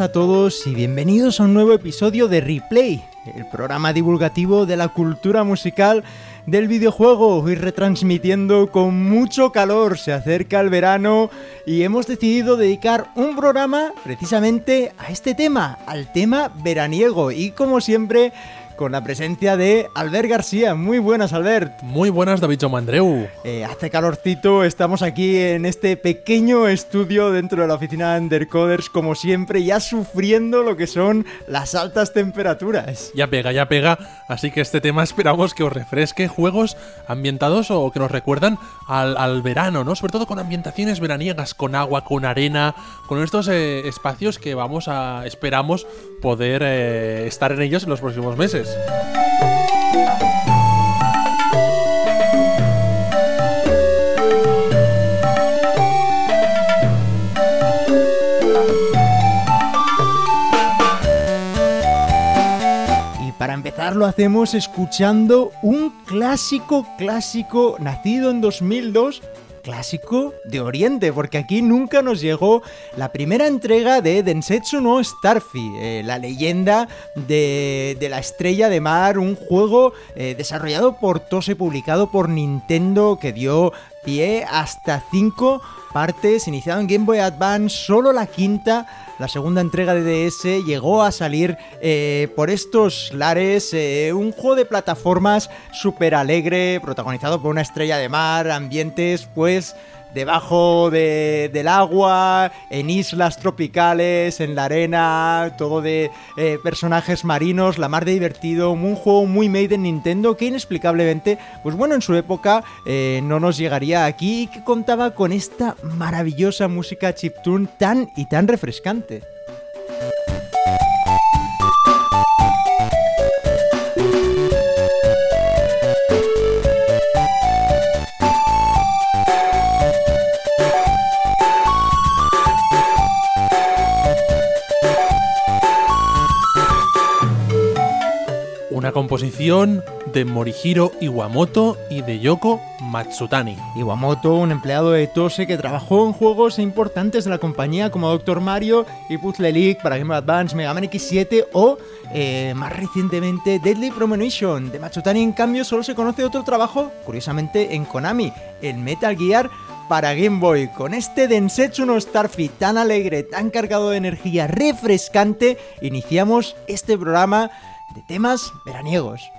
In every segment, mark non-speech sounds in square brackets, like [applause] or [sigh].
a todos y bienvenidos a un nuevo episodio de Replay, el programa divulgativo de la cultura musical del videojuego. Hoy retransmitiendo con mucho calor, se acerca el verano y hemos decidido dedicar un programa precisamente a este tema, al tema veraniego. Y como siempre, con la presencia de Albert García. Muy buenas, Albert. Muy buenas, David Jomandreu. Eh, hace calorcito, estamos aquí en este pequeño estudio dentro de la oficina de Undercoders, como siempre, ya sufriendo lo que son las altas temperaturas. Ya pega, ya pega, así que este tema esperamos que os refresque juegos ambientados o que nos recuerdan al, verano, ¿no? Sobre todo con ambientaciones veraniegas, con agua, con arena, con estos eh, espacios que vamos a, esperamos poder eh, estar en ellos en los próximos meses. Y para empezar lo hacemos escuchando un clásico clásico nacido en 2002 clásico de Oriente, porque aquí nunca nos llegó la primera entrega de Densetsu no Starfy, eh, la leyenda de, la estrella de mar, un juego eh, desarrollado por Tose, publicado por Nintendo, que dio pie hasta 5 partes, iniciado en Game Boy Advance, solo la quinta, la segunda entrega de DS, llegó a salir eh, por estos lares, eh, un juego de plataformas súper alegre, protagonizado por una estrella de mar, ambientes pues debajo del agua, en islas tropicales, en la arena, todo de eh, personajes marinos, la mar de divertido, un juego muy made en Nintendo que inexplicablemente, pues bueno, en su época eh, no nos llegaría aquí y que contaba con esta maravillosa música chiptune tan y tan refrescante. Composición de Morihiro Iwamoto y de Yoko Matsutani. Iwamoto, un empleado de Tose que trabajó en juegos importantes de la compañía como Doctor Mario y Puzzle League para Game Boy Advance, Mega Man X7 o eh, más recientemente Deadly Premonition. De Matsutani, en cambio, solo se conoce otro trabajo, curiosamente en Konami, el Metal Gear para Game Boy. Con este Densetsu no Starfy tan alegre, tan cargado de energía refrescante, iniciamos este programa de temas veraniegos.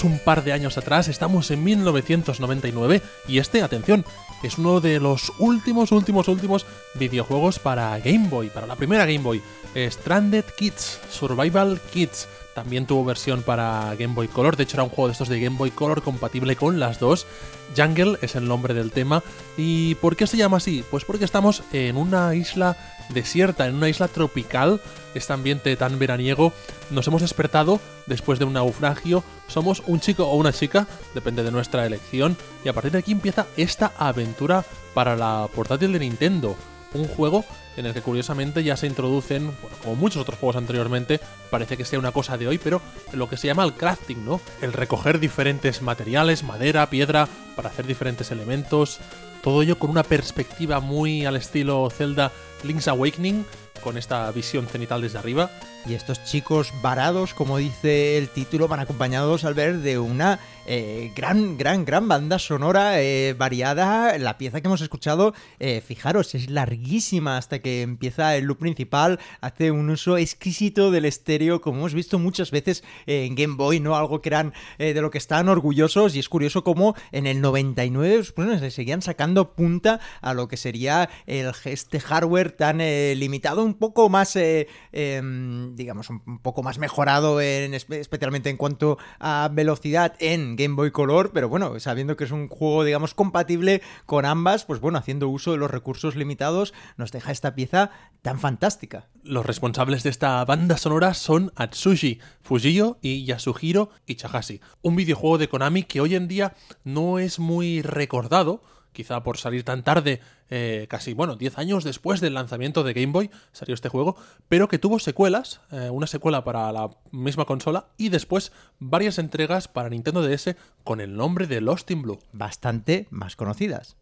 Un par de años atrás, estamos en 1999 y este, atención, es uno de los últimos, últimos, últimos videojuegos para Game Boy, para la primera Game Boy. Stranded Kids, Survival Kids. También tuvo versión para Game Boy Color, de hecho era un juego de estos de Game Boy Color compatible con las dos. Jungle es el nombre del tema. ¿Y por qué se llama así? Pues porque estamos en una isla desierta, en una isla tropical, este ambiente tan veraniego. Nos hemos despertado después de un naufragio. Somos un chico o una chica, depende de nuestra elección. Y a partir de aquí empieza esta aventura para la portátil de Nintendo. Un juego en el que curiosamente ya se introducen, como muchos otros juegos anteriormente, parece que sea una cosa de hoy, pero lo que se llama el crafting, ¿no? El recoger diferentes materiales, madera, piedra, para hacer diferentes elementos, Todo ello con una perspectiva muy al estilo Zelda Link's Awakening, con esta visión cenital desde arriba. Y estos chicos varados, como dice el título, van acompañados al ver de una eh, gran, gran, gran banda sonora eh, variada. La pieza que hemos escuchado, eh, fijaros, es larguísima hasta que empieza el loop principal. Hace un uso exquisito del estéreo, como hemos visto muchas veces en Game Boy, ¿no? Algo que eran de lo que están orgullosos. Y es curioso cómo en el 99 pues, le seguían sacando punta a lo que sería el, este hardware tan limitado, un poco más em, digamos, un poco más mejorado, en, especialmente en cuanto a velocidad en Game Boy Color, pero bueno, sabiendo que es un juego, digamos, compatible con ambas, pues bueno, haciendo uso de los recursos limitados, nos deja esta pieza tan fantástica. Los responsables de esta banda sonora son Atsushi, Fujio y Yasuhiro Ichahashi, un videojuego de Konami que hoy en día no es muy recordado, quizá por salir tan tarde, eh, casi, bueno, 10 años después del lanzamiento de Game Boy salió este juego, pero que tuvo secuelas, eh, una secuela para la misma consola y después varias entregas para Nintendo DS con el nombre de Lost in Blue. Bastante más conocidas.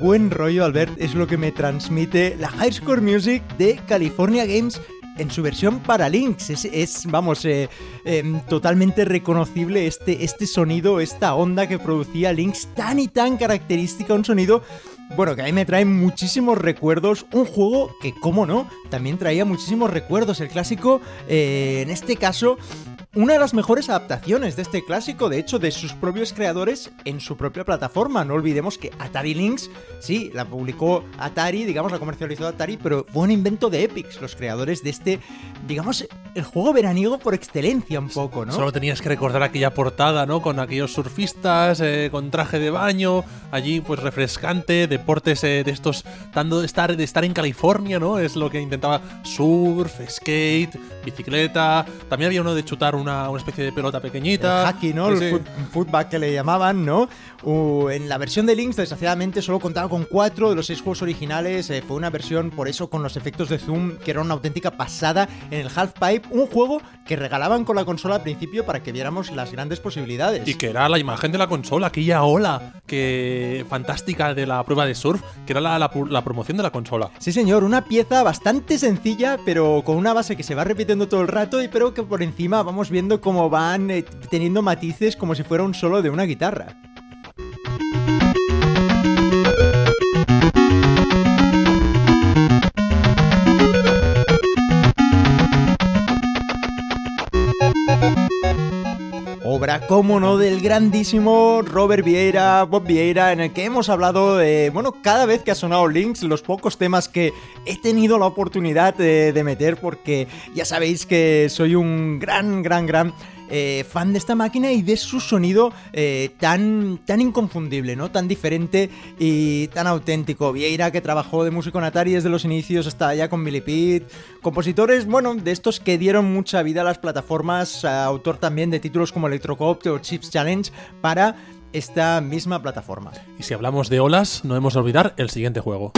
Buen rollo, Albert, es lo que me transmite la High Score Music de California Games en su versión para Lynx. Es, vamos, eh, em, totalmente reconocible este, este sonido, esta onda que producía Lynx tan y tan característica, un sonido bueno, que a mí me trae muchísimos recuerdos. Un juego que, cómo no, también traía muchísimos recuerdos. El clásico, eh, en este caso, una de las mejores adaptaciones de este clásico, de hecho, de sus propios creadores en su propia plataforma. No olvidemos que Atari Lynx, sí, la publicó Atari, digamos, la comercializó Atari, pero fue un invento de Epics, los creadores de este, digamos, el juego veraniego por excelencia un poco, ¿no? Solo tenías que recordar aquella portada, ¿no? Con aquellos surfistas, eh, con traje de baño, allí pues refrescante, deportes eh, de estos, dando de estar, de estar en California, ¿no? Es lo que intentaba surf, skate, bicicleta, también había uno de chutar un una, especie de pelota pequeñita. El hockey, ¿no? el football que le llamaban, ¿no? en la versión de Lynx, desgraciadamente, solo contaba con cuatro de los seis juegos originales. Eh, fue una versión, por eso, con los efectos de zoom, que era una auténtica pasada en el Half Pipe. Un juego que regalaban con la consola al principio para que viéramos las grandes posibilidades. Y que era la imagen de la consola, aquella ola que fantástica de la prueba de surf, que era la, la promoción de la consola. Sí, señor, una pieza bastante sencilla, pero con una base que se va repitiendo todo el rato pero que por encima vamos viendo cómo van eh, teniendo matices como si fuera un solo de una guitarra. Obra, como no, del grandísimo Robert Vieira, Bob Vieira, en el que hemos hablado de, bueno, cada vez que ha sonado Links, los pocos temas que he tenido la oportunidad de, de meter, porque ya sabéis que soy un gran, gran, gran eh, fan de esta máquina y de su sonido eh, tan, tan inconfundible, ¿no? Tan diferente y tan auténtico. Vieira, que trabajó de músico en Atari desde los inicios hasta allá con Millipede. Compositores, bueno, de estos que dieron mucha vida a las plataformas, autor también de títulos como Electrocopter o Chips Challenge para esta misma plataforma. Y si hablamos de olas, no hemos de olvidar el siguiente juego.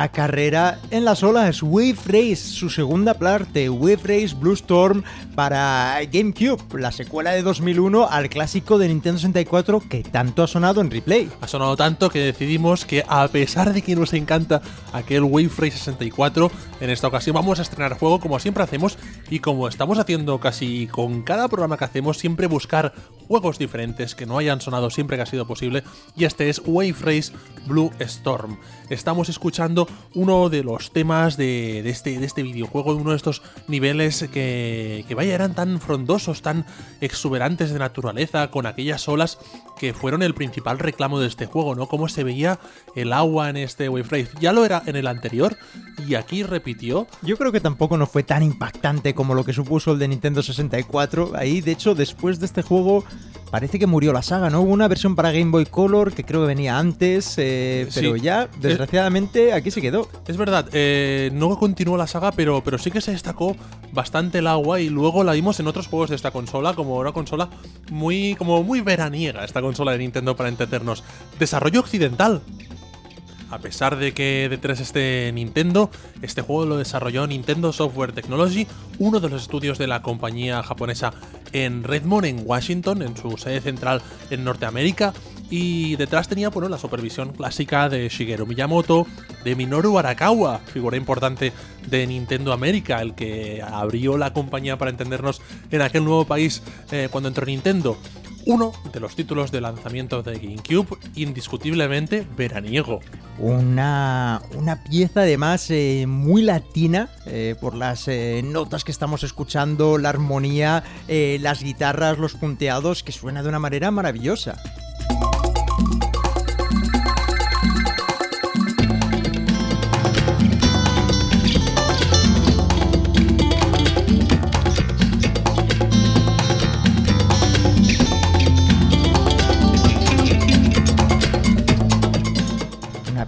La carrera en las olas. Wave Race, su segunda parte, Wave Race Blue Storm para GameCube, la secuela de 2001 al clásico de Nintendo 64 que tanto ha sonado en replay. Ha sonado tanto que decidimos que a pesar de que nos encanta aquel Wave Race 64, en esta ocasión vamos a estrenar juego como siempre hacemos y como estamos haciendo casi con cada programa que hacemos, siempre buscar juegos diferentes que no hayan sonado siempre que ha sido posible y este es Wave Blue Storm. Estamos escuchando uno de los temas de, este, de este videojuego, uno de estos niveles que, que vaya eran tan frondosos, tan exuberantes de naturaleza, con aquellas olas que fueron el principal reclamo de este juego, ¿no? Cómo se veía el agua en este Wave. Ya lo era en el anterior y aquí repitió. Yo creo que tampoco no fue tan impactante como lo que supuso el de Nintendo 64. Ahí, de hecho, después de este juego parece que murió la saga, ¿no? Hubo una versión para Game Boy Color que creo que venía antes, eh, pero ya, desgraciadamente, aquí se quedó. Es verdad, eh, no continuó la saga, pero, pero sí que se destacó bastante el agua y luego la vimos en otros juegos de esta consola, como una consola muy, como muy veraniega, esta consola de Nintendo para entendernos. Desarrollo occidental, a pesar de que detrás esté Nintendo, este juego lo desarrolló Nintendo Software Technology, uno de los estudios de la compañía japonesa en Redmond, en Washington, en su sede central en Norteamérica. Y detrás tenía bueno, la supervisión clásica de Shigeru Miyamoto, de Minoru Arakawa, figura importante de Nintendo América, el que abrió la compañía para entendernos en aquel nuevo país eh, cuando entró Nintendo uno de los títulos de lanzamiento de GameCube indiscutiblemente veraniego. Una, una pieza además eh, muy latina eh, por las eh, notas que estamos escuchando, la armonía, las guitarras, los punteados, que suena de una manera maravillosa.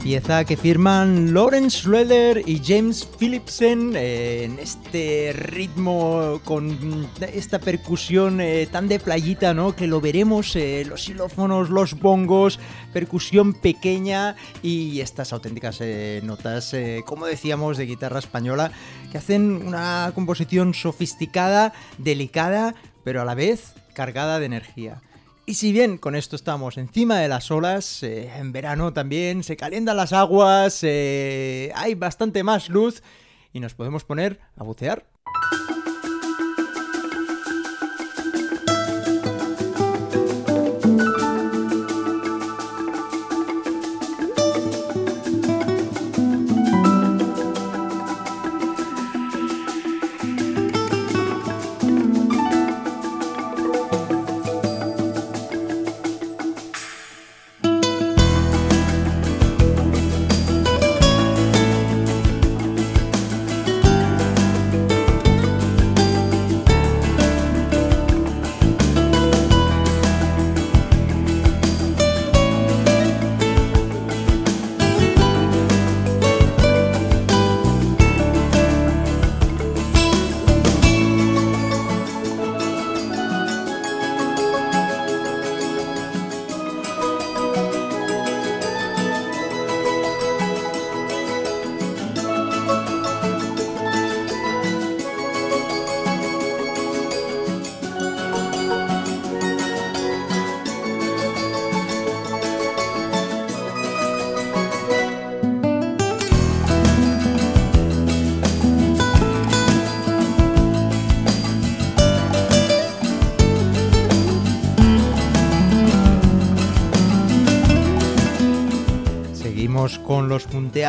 Pieza que firman Lawrence Schroeder y James Philipsen eh, en este ritmo con esta percusión eh, tan de playita, ¿no? Que lo veremos, eh, los xilófonos, los bongos, percusión pequeña y estas auténticas notas, como decíamos, de guitarra española, que hacen una composición sofisticada, delicada, pero a la vez cargada de energía. Y si bien con esto estamos encima de las olas, eh, en verano también se calientan las aguas, eh, hay bastante más luz y nos podemos poner a bucear.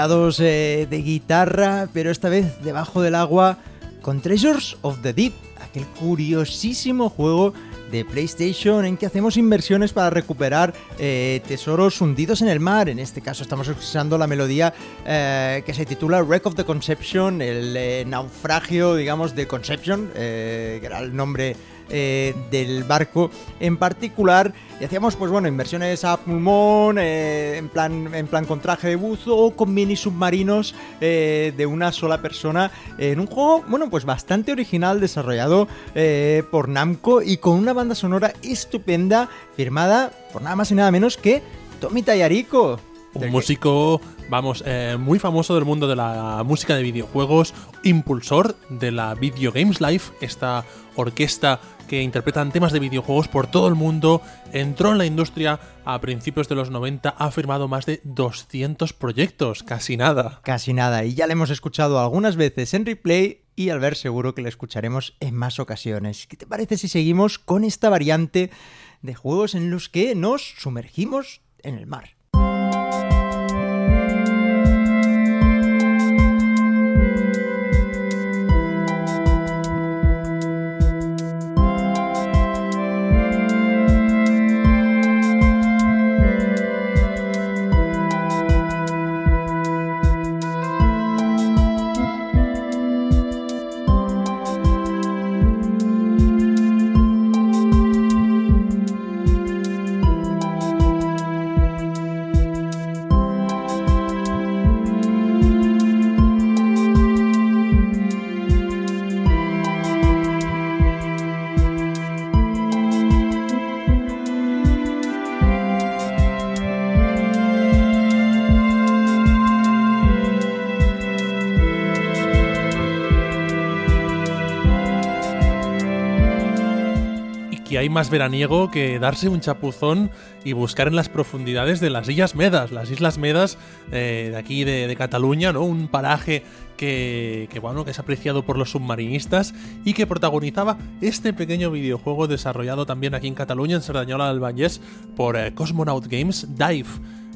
Eh, de guitarra, pero esta vez debajo del agua con Treasures of the Deep, aquel curiosísimo juego de PlayStation en que hacemos inversiones para recuperar eh, tesoros hundidos en el mar. En este caso estamos escuchando la melodía eh, que se titula Wreck of the Conception, el naufragio, digamos, de Conception, que era el nombre eh, del barco en particular. Y hacíamos pues bueno inversiones a pulmón eh, en plan en plan con traje de buzo o con mini submarinos eh, de una sola persona en un juego bueno pues bastante original desarrollado por Namco y con una banda sonora estupenda firmada por nada más y nada menos que Tommy Tayarico Un músico, vamos, eh, muy famoso del mundo de la música de videojuegos, impulsor de la Video Games Live, esta orquesta que interpretan temas de videojuegos por todo el mundo, entró en la industria a principios de los 90, ha firmado más de 200 proyectos, casi nada. Casi nada, y ya le hemos escuchado algunas veces en replay y al ver seguro que le escucharemos en más ocasiones. ¿Qué te parece si seguimos con esta variante de juegos en los que nos sumergimos en el mar? Más veraniego que darse un chapuzón y buscar en las profundidades de las Islas Medas. Las Islas Medas eh, de aquí de, Cataluña, ¿no? Un paraje que, bueno, que es apreciado por los submarinistas y que protagonizaba este pequeño videojuego desarrollado también aquí en Cataluña, en Cerdanyola del Vallès, por eh, Cosmonaut Games Dive.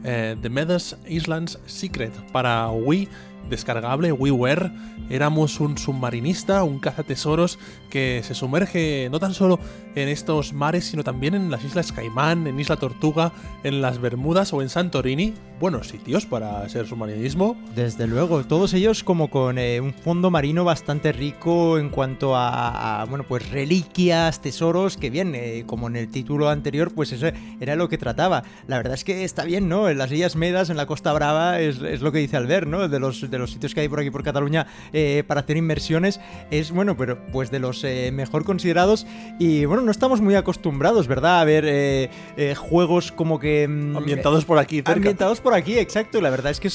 Eh, The Medas Islands Secret para Wii descargable WiiWare. Éramos un submarinista, un cazatesoros que se sumerge no tan solo en estos mares, sino también en las Islas Caimán, en Isla Tortuga, en las Bermudas o en Santorini. Buenos sitios para ser submarinismo. Desde luego, todos ellos como con eh, un fondo marino bastante rico en cuanto a, bueno, pues reliquias, tesoros, que bien, eh, como en el título anterior, pues eso era lo que trataba. La verdad es que está bien, ¿no? En las Islas Medas, en la Costa Brava, es, lo que dice Albert, ¿no? De los, los sitios que hay por aquí por Cataluña eh, para hacer inmersiones, es, bueno, pero pues de los mejor considerados y, bueno, no estamos muy acostumbrados, ¿verdad? A ver eh, eh, juegos como que... Mm, ambientados por aquí, cerca. Ambientados por aquí, exacto. La verdad es que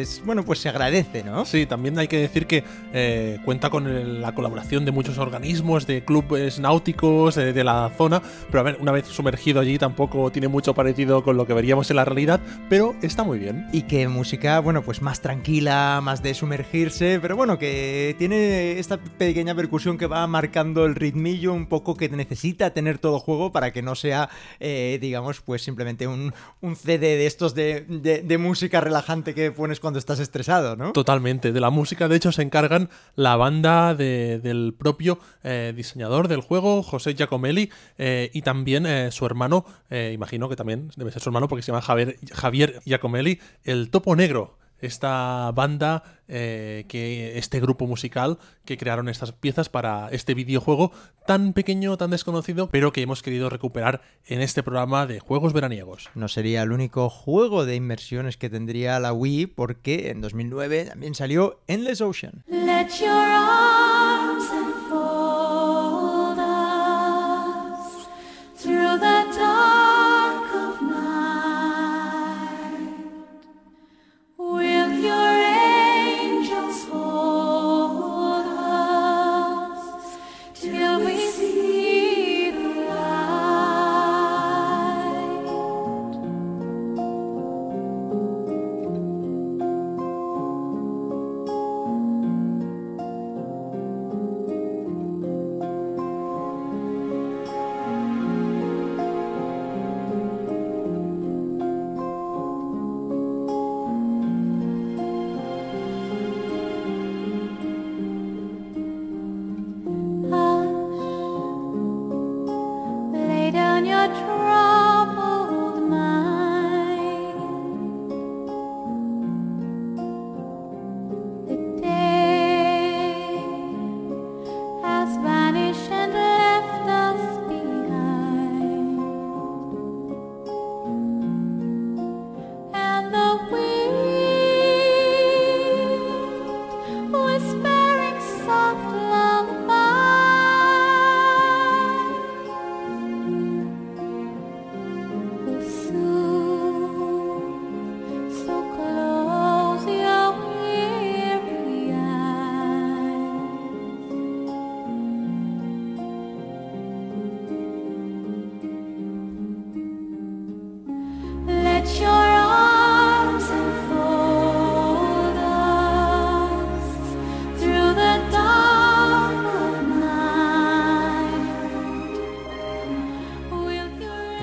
es, bueno, pues se agradece, ¿no? Sí, también hay que decir que eh, cuenta con la colaboración de muchos organismos, de clubes náuticos de, la zona, pero a ver, una vez sumergido allí tampoco tiene mucho parecido con lo que veríamos en la realidad, pero está muy bien. Y que música, bueno, pues más tranquila, más de sumergirse, pero bueno, que tiene esta pequeña percusión que va marcando el ritmillo un poco que necesita tener todo juego para que no sea, eh, digamos, pues simplemente un, CD de estos de, música relajante que pones cuando estás estresado, ¿no? Totalmente. De la música, de hecho, se encargan la banda del propio eh, diseñador del juego, José Giacomelli, eh, y también su hermano, imagino que también debe ser su hermano porque se llama Javier, Javier Giacomelli, el Topo Negro esta banda, eh, que este grupo musical que crearon estas piezas para este videojuego tan pequeño, tan desconocido, pero que hemos querido recuperar en este programa de juegos veraniegos. No sería el único juego de inmersiones que tendría la Wii, porque en 2009 también salió Endless Ocean. Let your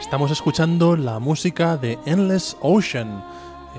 Estamos escuchando la música de Endless Ocean.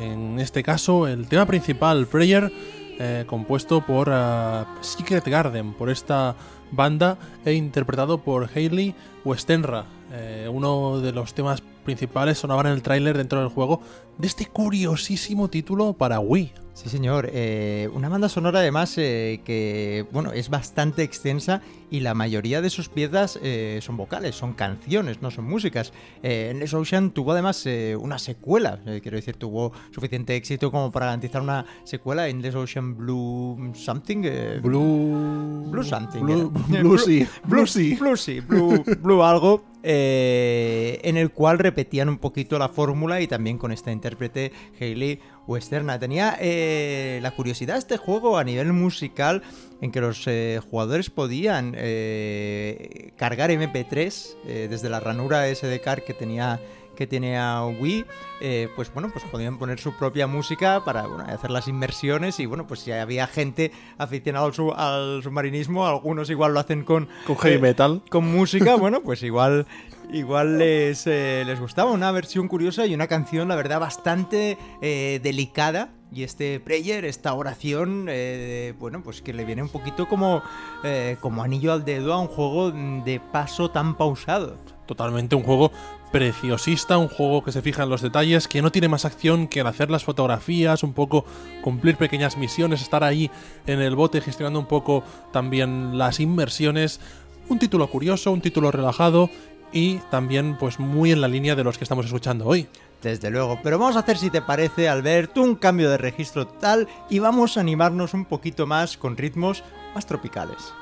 En este caso, el tema principal, Prayer, eh, compuesto por ah, Secret Garden, por esta banda e interpretado por Hayley Westenra. Eh, uno de los temas principales sonaban en el tráiler dentro del juego de este curiosísimo título para Wii. Sí, señor. eh, una banda sonora además eh, que, bueno, es bastante extensa y la mayoría de sus piezas eh, son vocales, son canciones, no son músicas. Endless Ocean tuvo además una secuela, quiero decir, tuvo suficiente éxito como para garantizar una secuela, Endless Ocean Blue Something. Blue. Blue Something. Blue. Bluesy. Blue, Bluesy. Bluesy, Blue, Blue algo. en el cual repetían un poquito la fórmula y también con esta intérprete Hayley Westerna. Tenía eh, la curiosidad este juego a nivel musical en que los eh, jugadores podían eh, cargar MP3 eh, desde la ranura SD card que tenía que tenía Wii, eh, pues bueno, pues podían poner su propia música para bueno, hacer las inmersiones y bueno, pues si había gente aficionada al, su- al submarinismo, algunos igual lo hacen con Con heavy eh, metal. con música, bueno, pues igual igual les, eh, les gustaba una versión curiosa y una canción, la verdad, bastante eh, delicada. Y este prayer, esta oración, eh, bueno, pues que le viene un poquito como, eh, como anillo al dedo a un juego de paso tan pausado. Totalmente un juego preciosista, un juego que se fija en los detalles, que no tiene más acción que el hacer las fotografías, un poco cumplir pequeñas misiones, estar ahí en el bote gestionando un poco también las inmersiones. Un título curioso, un título relajado y también pues muy en la línea de los que estamos escuchando hoy. Desde luego, pero vamos a hacer, si te parece, Albert, un cambio de registro total y vamos a animarnos un poquito más con ritmos más tropicales.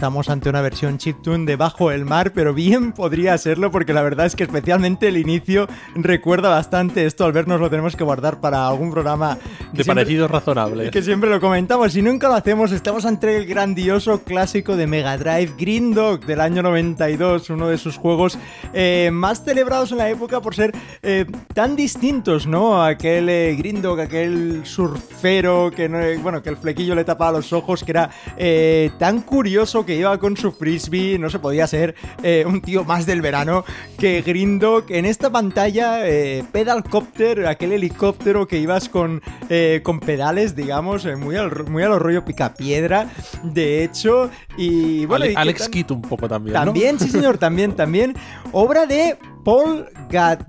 Estamos ante una versión chiptune de Bajo el Mar, pero bien podría serlo porque la verdad es que especialmente el inicio recuerda bastante esto. Al vernos lo tenemos que guardar para algún programa De parecido razonable. que siempre lo comentamos. Si nunca lo hacemos, estamos ante el grandioso clásico de Mega Drive Green Dog del año 92, uno de sus juegos eh, más celebrados en la época por ser eh, tan distintos, ¿no? Aquel eh, Green Dog, aquel surfero que no, bueno, que el flequillo le tapaba los ojos, que era eh, tan curioso que iba con su frisbee, no se podía ser eh, un tío más del verano que Green Dog. En esta pantalla, eh, Pedalcopter, aquel helicóptero que ibas con, eh, con pedales, digamos, eh, muy, al, muy a lo rollo picapiedra, de hecho. Y bueno, Ale- y que Alex Kidd un poco también. ¿no? también, sí señor, también, también. Obra de Paul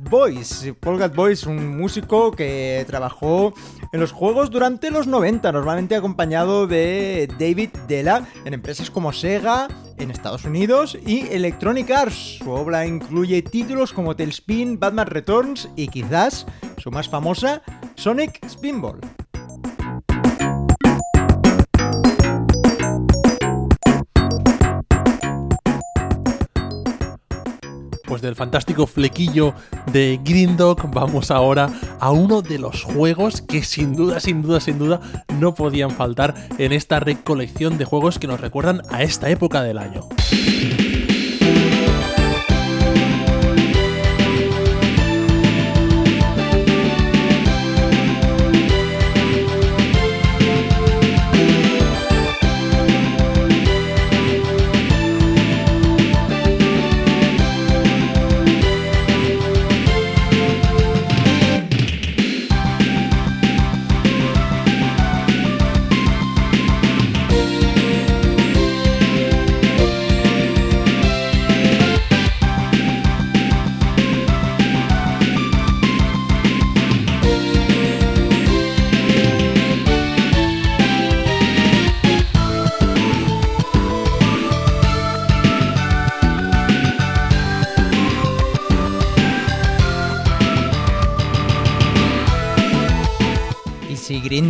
Boyce. Paul Boyce, un músico que trabajó en los juegos durante los 90, normalmente acompañado de David Della en empresas como Sega en Estados Unidos y Electronic Arts. Su obra incluye títulos como Tailspin, Batman Returns y quizás su más famosa, Sonic Spinball. Pues del fantástico flequillo de Green Dog vamos ahora a uno de los juegos que sin duda, sin duda, sin duda no podían faltar en esta recolección de juegos que nos recuerdan a esta época del año.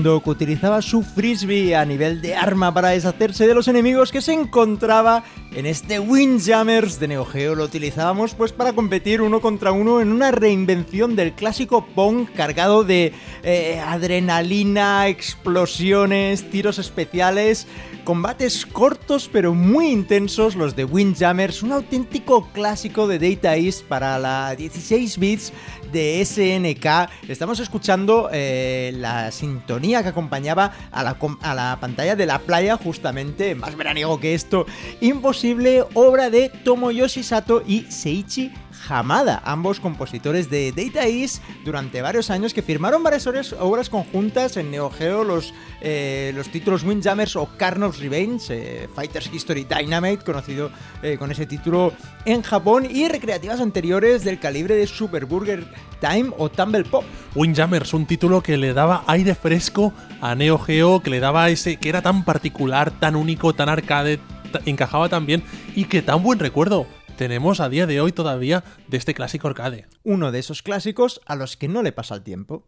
Grindock utilizaba su frisbee a nivel de arma para deshacerse de los enemigos que se encontraba en este Windjammers de Neo Geo, lo utilizábamos pues para competir uno contra uno en una reinvención del clásico Pong cargado de eh, adrenalina, explosiones, tiros especiales, combates cortos pero muy intensos, los de Windjammers, un auténtico clásico de Data East para la 16 bits de SNK. Estamos escuchando eh, la sintonía que acompañaba a la, a la pantalla de la playa, justamente, más veraniego que esto, imposible, obra de Tomoyoshi Sato y Seiichi Hamada, ambos compositores de Data East durante varios años que firmaron varias obras, conjuntas en Neo Geo, los, eh, los títulos Windjammers o Carnot's Revenge, eh, Fighters History Dynamite, conocido eh, con ese título en Japón, y recreativas anteriores del calibre de Super Burger Time o Tumble Pop. Windjammers, un título que le daba aire fresco a Neo Geo, que le daba ese que era tan particular, tan único, tan arcade, encajaba tan bien y que tan buen recuerdo tenemos a día de hoy todavía de este clásico arcade. Uno de esos clásicos a los que no le pasa el tiempo.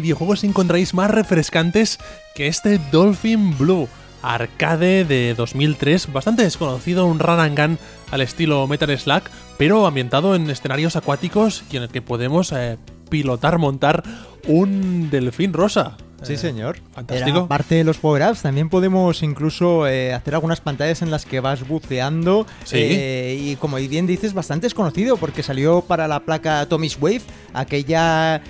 Videojuegos encontráis más refrescantes que este Dolphin Blue. Arcade de 2003, bastante desconocido, un run and gun al estilo Metal Slug, pero ambientado en escenarios acuáticos y en el que podemos eh, pilotar, montar un delfín rosa. Sí, Eh, señor. fantástico. Era aparte de los power-ups, también podemos incluso eh, hacer algunas pantallas en las que vas buceando. Sí. eh, y como bien dices, bastante desconocido porque salió para la placa Tommy's Wave, aquella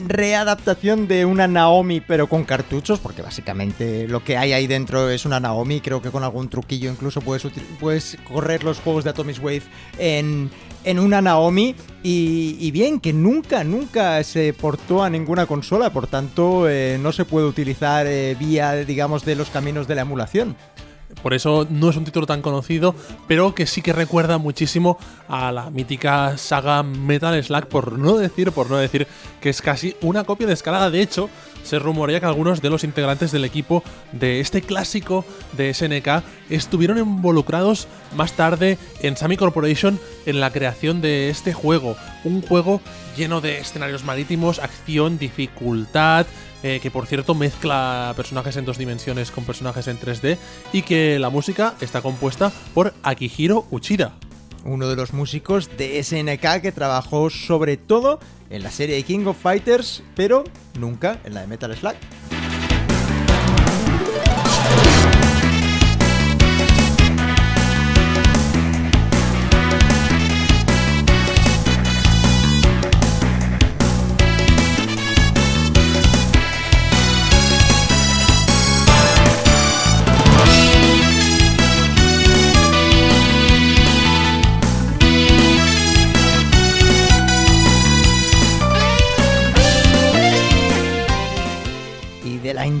readaptación de una Naomi pero con cartuchos, porque básicamente lo que hay ahí dentro es una Naomi, creo que con algún truquillo incluso puedes, puedes correr los juegos de Atomic Wave en, en una Naomi y, y bien, que nunca, nunca se portó a ninguna consola, por tanto eh, no se puede utilizar eh, vía, digamos, de los caminos de la emulación. Por eso no es un título tan conocido, pero que sí que recuerda muchísimo a la mítica saga Metal Slug, por no decir, por no decir que es casi una copia de escalada. De hecho, se rumorea que algunos de los integrantes del equipo de este clásico de SNK estuvieron involucrados más tarde en Sammy Corporation en la creación de este juego. Un juego lleno de escenarios marítimos, acción, dificultad, eh, que por cierto mezcla personajes en dos dimensiones con personajes en 3D y que la música está compuesta por Akihiro Uchida. Uno de los músicos de SNK que trabajó sobre todo en la serie King of Fighters, pero nunca en la de Metal Slug.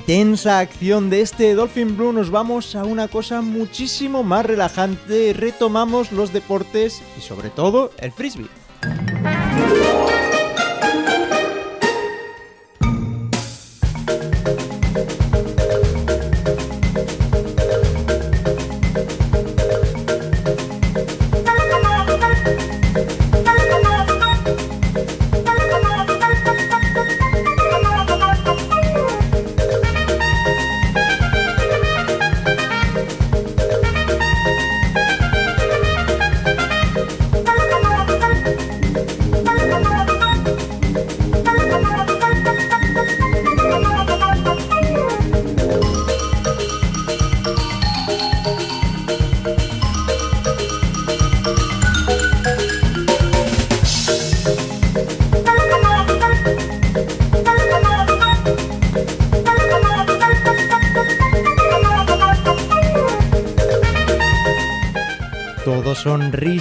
Intensa acción de este Dolphin Blue nos vamos a una cosa muchísimo más relajante. Retomamos los deportes y sobre todo el frisbee.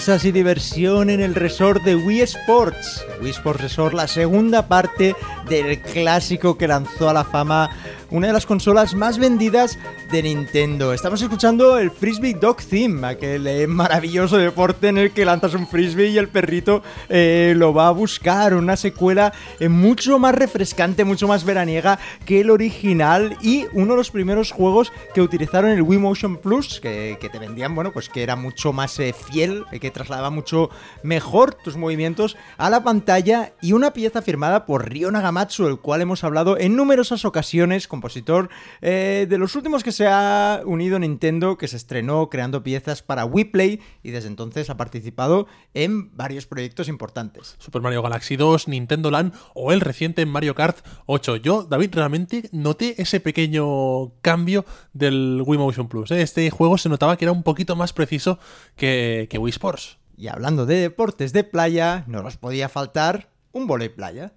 Risas y diversión en el resort de Wii Sports. Wii Sports Resort, la segunda parte del clásico que lanzó a la fama una de las consolas más vendidas de Nintendo. Estamos escuchando el Frisbee Dog Theme, aquel eh, maravilloso deporte en el que lanzas un frisbee y el perrito eh, lo va a buscar. Una secuela eh, mucho más refrescante, mucho más veraniega que el original y uno de los primeros juegos que utilizaron el Wii Motion Plus, que, te vendían, bueno, pues que era mucho más fiel, que trasladaba mucho mejor tus movimientos a la pantalla y una pieza firmada por Ryo Nagamatsu, el cual hemos hablado en numerosas ocasiones, compositor eh, de los últimos que se ha unido Nintendo, que se estrenó creando piezas para Wii Play y desde entonces ha participado en varios proyectos importantes. Super Mario Galaxy 2, Nintendo Land o el reciente Mario Kart 8. Yo, David, realmente noté ese pequeño cambio del Wii Motion Plus. ¿eh? Este juego se notaba que era un poquito más preciso que, que Wii Sports. Y hablando de deportes de playa, no nos podía faltar un volei playa.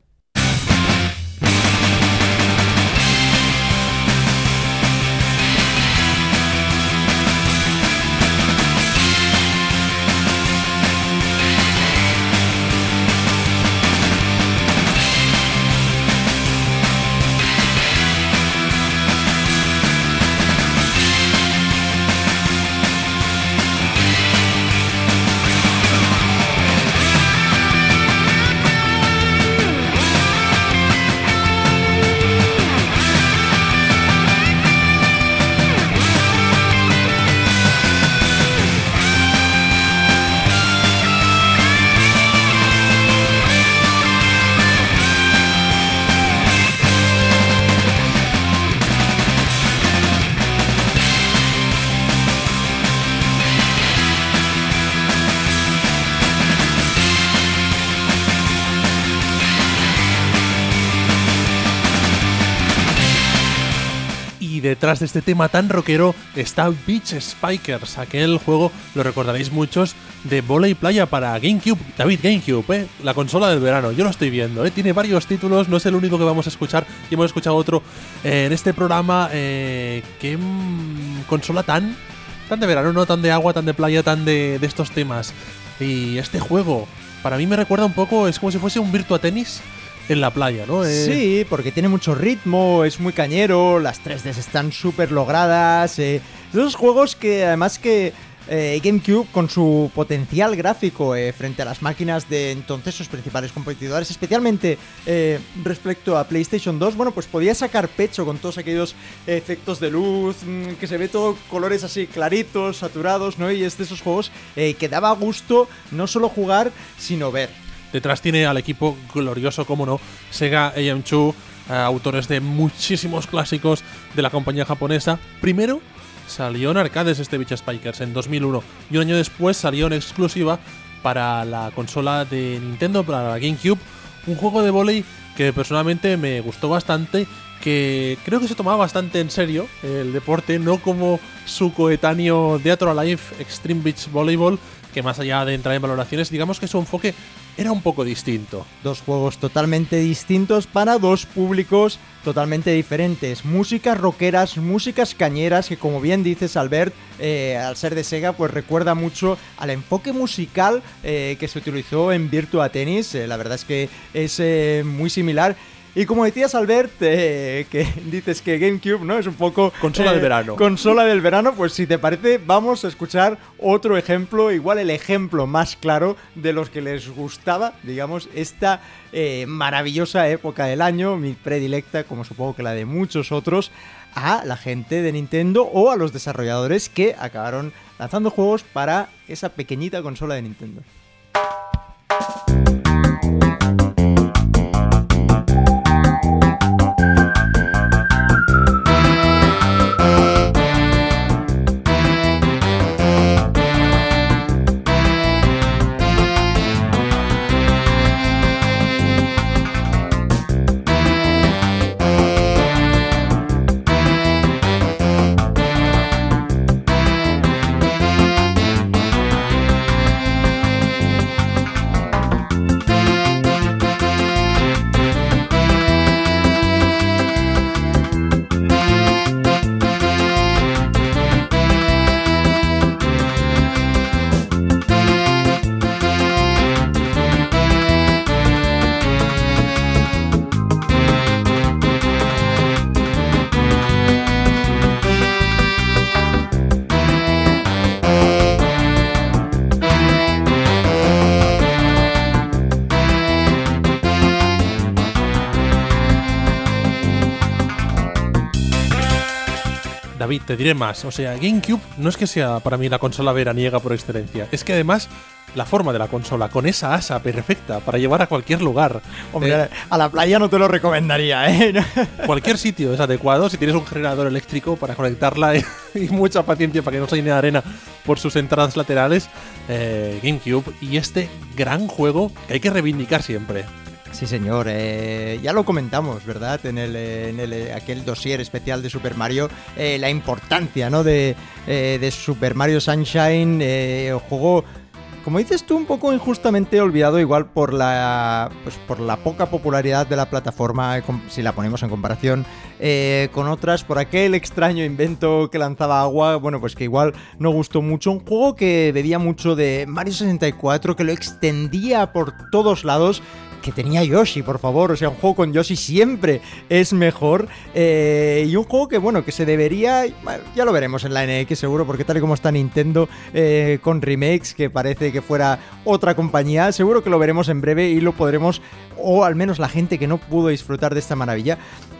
De este tema tan rockero está Beach Spikers, aquel juego, lo recordaréis muchos, de bola y playa para GameCube. David, GameCube, ¿eh? la consola del verano, yo lo estoy viendo, ¿eh? tiene varios títulos, no es el único que vamos a escuchar, y hemos escuchado otro eh, en este programa. Eh, ¿Qué consola tan, tan de verano, no tan de agua, tan de playa, tan de, de estos temas? Y este juego, para mí me recuerda un poco, es como si fuese un Virtua Tennis en la playa, ¿no? Eh, Sí, porque tiene mucho ritmo, es muy cañero, las 3Ds están súper logradas. Eh, esos juegos que además que eh, GameCube con su potencial gráfico eh, frente a las máquinas de entonces sus principales competidores, especialmente respecto a PlayStation 2, bueno, pues podía sacar pecho con todos aquellos efectos de luz, mm, que se ve todo colores así claritos, saturados, ¿no? Y es de esos juegos que daba gusto no solo jugar, sino ver. Detrás tiene al equipo glorioso, como no, Sega AM2, eh, autores de muchísimos clásicos de la compañía japonesa. Primero salió en arcades este Beach Spikers en 2001 y un año después salió en exclusiva para la consola de Nintendo, para la GameCube, un juego de volei que personalmente me gustó bastante, que creo que se tomaba bastante en serio el deporte, no como su coetáneo Theatre Alive Extreme Beach Volleyball, que más allá de entrar en valoraciones, digamos que su enfoque era un poco distinto. Dos juegos totalmente distintos para dos públicos totalmente diferentes. Músicas rockeras, músicas cañeras, que como bien dices Albert, eh, al ser de Sega, pues recuerda mucho al enfoque musical eh, que se utilizó en Virtua Tennis. Eh, la verdad es que es muy similar. Y como decías, Albert, eh, que [laughs] dices que GameCube, ¿no? Es un poco... Consola del verano. Consola del verano, pues si te parece, vamos a escuchar otro ejemplo, igual el ejemplo más claro de los que les gustaba, digamos, esta eh, maravillosa época del año, mi predilecta, como supongo que la de muchos otros, a la gente de Nintendo o a los desarrolladores que acabaron lanzando juegos para esa pequeñita consola de Nintendo. Te diré más. O sea, GameCube no es que sea para mí la consola veraniega por excelencia. Es que además la forma de la consola, con esa asa perfecta para llevar a cualquier lugar. Hombre, Eh, a la playa no te lo recomendaría, ¿eh? [laughs] cualquier sitio es adecuado si tienes un generador eléctrico para conectarla y, [laughs] y mucha paciencia para que no se llene de arena por sus entradas laterales. eh, GameCube y este gran juego que hay que reivindicar siempre. Sí, señor. eh, ya lo comentamos, ¿verdad? En, el, eh, en el, eh, aquel dossier especial de Super Mario, eh, la importancia, ¿no? De, de Super Mario Sunshine, el juego, como dices tú, un poco injustamente olvidado, igual por la, pues por la poca popularidad de la plataforma, si la ponemos en comparación eh, con otras, por aquel extraño invento que lanzaba agua, bueno, pues que igual no gustó mucho. Un juego que bebía mucho de Mario 64, que lo extendía por todos lados que tenía Yoshi, por favor. O sea, un juego con Yoshi siempre es mejor. Eh, y un juego que, bueno, que se debería. ya lo veremos en la NX seguro, porque tal y como está Nintendo eh, con remakes, que parece que fuera otra compañía, seguro que lo veremos en breve y lo podremos, o al menos la gente que no pudo disfrutar de esta maravilla.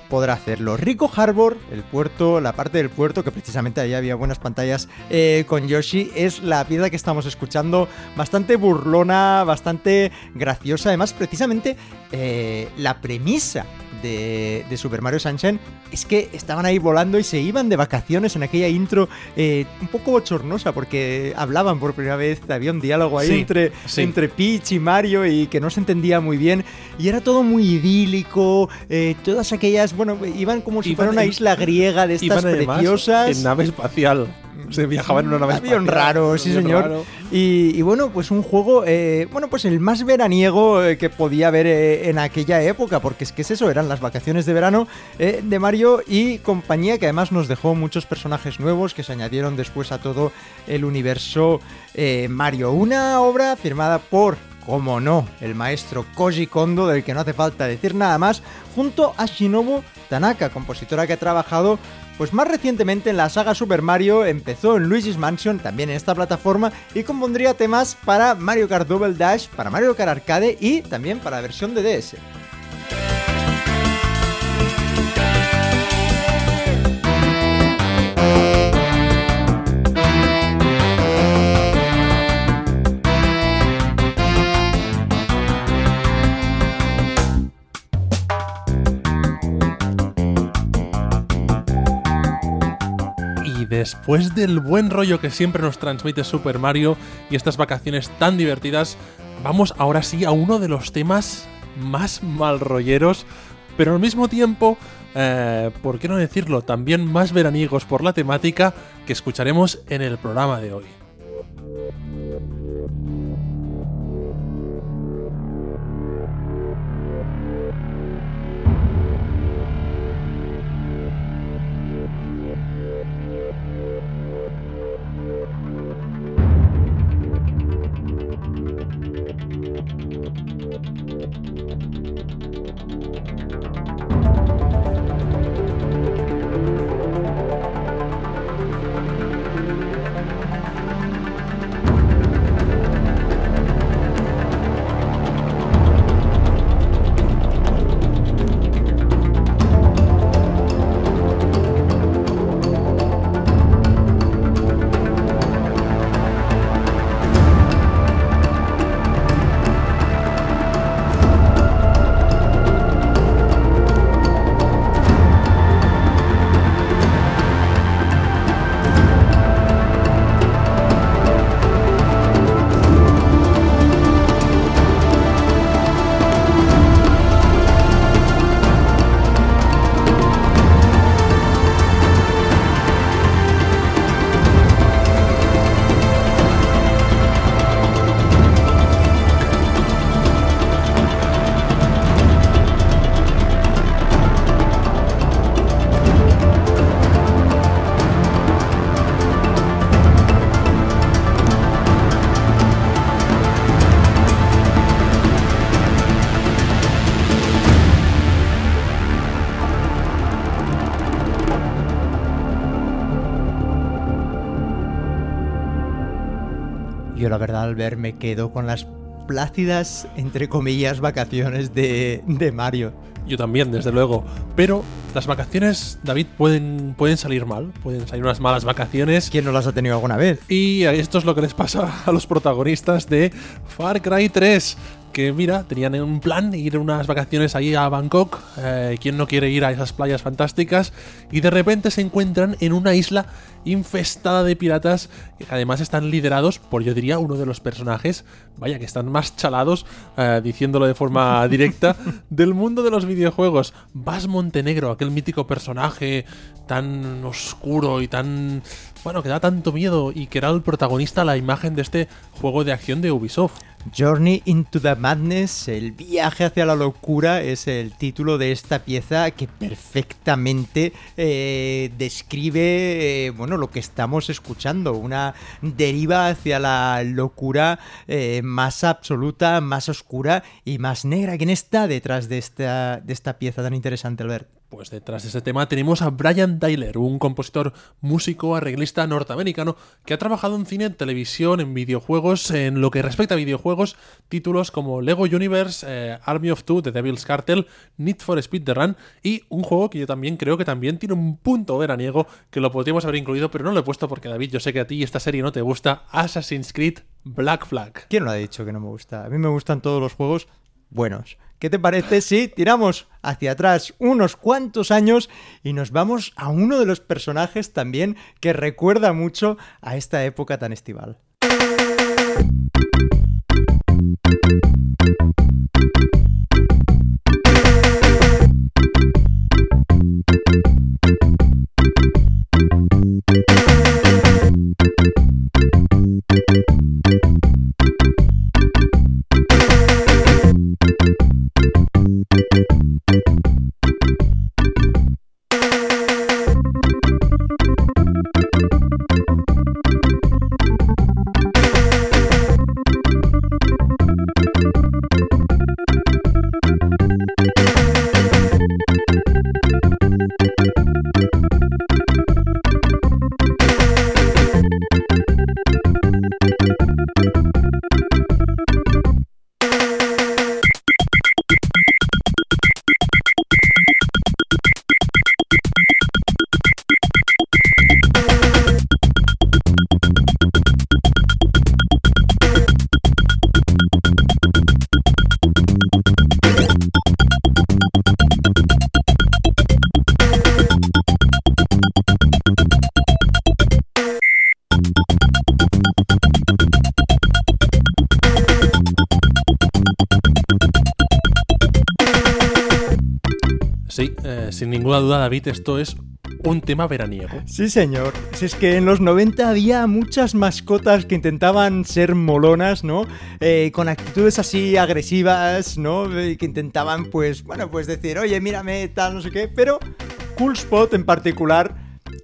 Podrá hacerlo. Rico Harbor, el puerto, la parte del puerto, que precisamente ahí había buenas pantallas eh, con Yoshi, es la pieza que estamos escuchando, bastante burlona, bastante graciosa. Además, precisamente eh, la premisa de, de Super Mario Sunshine es que estaban ahí volando y se iban de vacaciones en aquella intro eh, un poco bochornosa porque hablaban por primera vez, había un diálogo ahí Sí, entre, sí. entre Peach y Mario y que no se entendía muy bien y era todo muy idílico, eh, todas aquellas, bueno, iban como si Iban fuera una en- isla griega de estas además preciosas. En nave espacial. Se viajaba en una nave Avión raro, sí señor. raro. Y, y bueno, pues un juego, eh, bueno, pues el más veraniego eh, que podía haber eh, en aquella época, porque es que es eso, eran las vacaciones de verano eh, de Mario y compañía, que además nos dejó muchos personajes nuevos que se añadieron después a todo el universo Mario. Una obra firmada por, como no, el maestro Koji Kondo, del que no hace falta decir nada más, junto a Shinobu Tanaka, compositora que ha trabajado pues más recientemente en la saga Super Mario empezó en Luigi's Mansion, también en esta plataforma, y compondría temas para Mario Kart Double Dash, para Mario Kart Arcade y también para la versión de DS. Después del buen rollo que siempre nos transmite Super Mario y estas vacaciones tan divertidas, vamos ahora sí a uno de los temas más mal rolleros, pero al mismo tiempo, eh, ¿por qué no decirlo? También más veraniegos por la temática que escucharemos en el programa de hoy. La verdad al ver me quedo con las plácidas, entre comillas, vacaciones de, de Mario. Yo también, desde luego. Pero las vacaciones, David, pueden, pueden salir mal. Pueden salir unas malas vacaciones. ¿Quién no las ha tenido alguna vez? Y esto es lo que les pasa a los protagonistas de Far Cry 3. Que mira, tenían un plan ir unas vacaciones ahí a Bangkok. Eh, ¿Quién no quiere ir a esas playas fantásticas? Y de repente se encuentran en una isla infestada de piratas. Que además están liderados por, yo diría, uno de los personajes, vaya, que están más chalados, eh, diciéndolo de forma [laughs] directa, del mundo de los videojuegos. Vas Montenegro, aquel mítico personaje tan oscuro y tan bueno, que da tanto miedo y que era el protagonista, la imagen de este juego de acción de Ubisoft. Journey into the Madness, el viaje hacia la locura, es el título de esta pieza que perfectamente eh, describe eh, bueno, lo que estamos escuchando, una deriva hacia la locura eh, más absoluta, más oscura y más negra. ¿Quién está detrás de esta, de esta pieza tan interesante, Albert? Pues detrás de este tema tenemos a Brian Tyler, un compositor, músico, arreglista norteamericano que ha trabajado en cine, en televisión, en videojuegos. En lo que respecta a videojuegos, títulos como Lego Universe, eh, Army of Two, The Devil's Cartel, Need for Speed The Run y un juego que yo también creo que también tiene un punto veraniego que lo podríamos haber incluido, pero no lo he puesto porque David, yo sé que a ti esta serie no te gusta, Assassin's Creed Black Flag. ¿Quién lo ha dicho que no me gusta? A mí me gustan todos los juegos buenos. ¿Qué te parece si tiramos hacia atrás unos cuantos años y nos vamos a uno de los personajes también que recuerda mucho a esta época tan estival? Thank you. Ninguna duda, David, esto es un tema veraniego. Sí, señor. Si es que en los 90 había muchas mascotas que intentaban ser molonas, ¿no? Eh, con actitudes así agresivas, ¿no? Eh, que intentaban, pues, bueno, pues decir, oye, mírame, tal, no sé qué. Pero Cool Spot en particular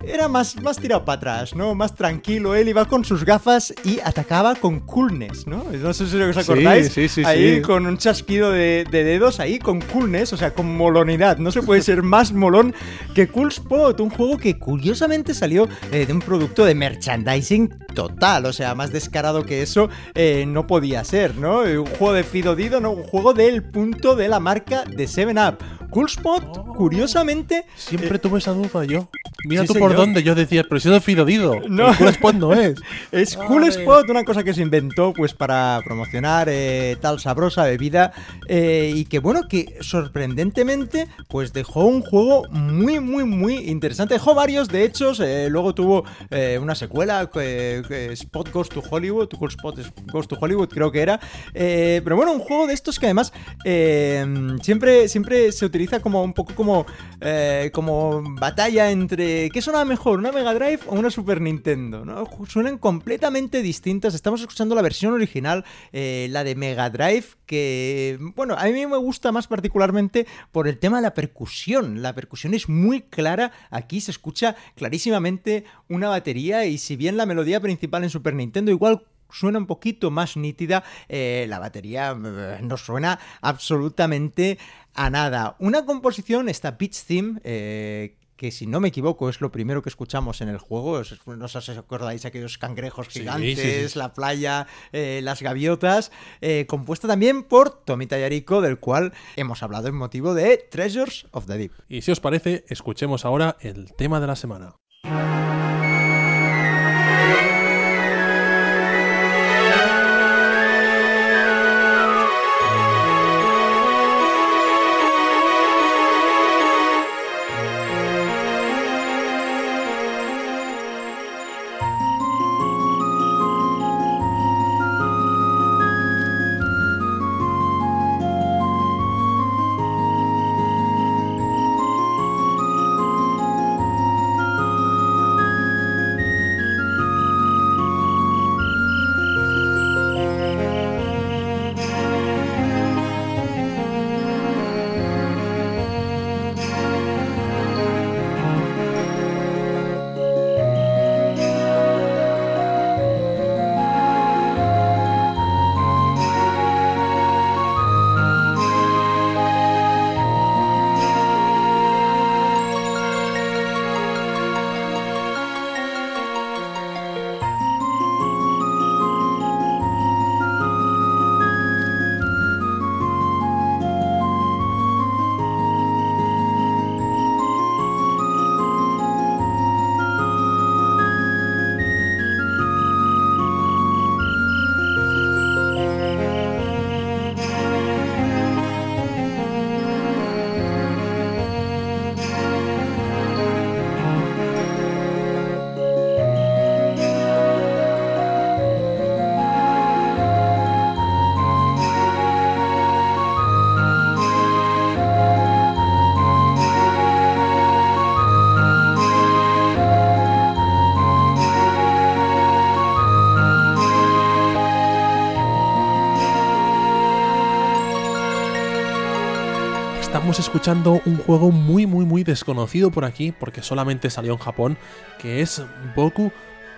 era más, más tirado para atrás, ¿no? Más tranquilo. Él iba con sus gafas y atacaba con coolness, ¿no? No sé si os acordáis. Sí, sí, sí, ahí sí. con un chasquido de, de dedos, ahí con coolness, o sea, con molonidad. No se puede ser más molón que Cool Spot, un juego que curiosamente salió eh, de un producto de merchandising total. O sea, más descarado que eso eh, no podía ser, ¿no? Un juego de Fido Dido, ¿no? Un juego del punto de la marca de 7-Up. Cool Spot, curiosamente, Siempre tuve esa duda yo. Mira sí, tú por señor. dónde yo decía, pero si es Fidodido. [laughs] No. El Cool Spot no es. [laughs] Es Cool. Spot, una cosa que se inventó pues para promocionar eh, tal sabrosa bebida eh, y que bueno, que sorprendentemente pues dejó un juego muy muy muy interesante. Dejó varios de hechos, eh, luego tuvo eh, una secuela, Spot Goes to Hollywood, Cool Spot Goes to Hollywood creo que era. Eh, pero bueno, un juego de estos que además eh, siempre, siempre se utiliza como un poco como, eh, como batalla entre ¿qué mejor? ¿Una Mega Drive o una Super Nintendo? ¿no? Suenan completamente distintas. Estamos escuchando la versión original, eh, la de Mega Drive, que bueno, a mí me gusta más particularmente por el tema de la percusión. La percusión es muy clara. Aquí se escucha clarísimamente una batería y si bien la melodía principal en Super Nintendo igual suena un poquito más nítida, eh, la batería eh, no suena absolutamente a nada. Una composición, esta Beach Theme, eh, que si no me equivoco es lo primero que escuchamos en el juego. ¿Os, no sé si os acordáis aquellos cangrejos Sí, gigantes, sí, sí. la playa, eh, las gaviotas, eh, compuesta también por Tommy Tallarico, del cual hemos hablado en motivo de Treasures of the Deep. Y si os parece, escuchemos ahora el tema de la semana. Escuchando un juego muy muy muy desconocido por aquí porque solamente salió en Japón, que es Boku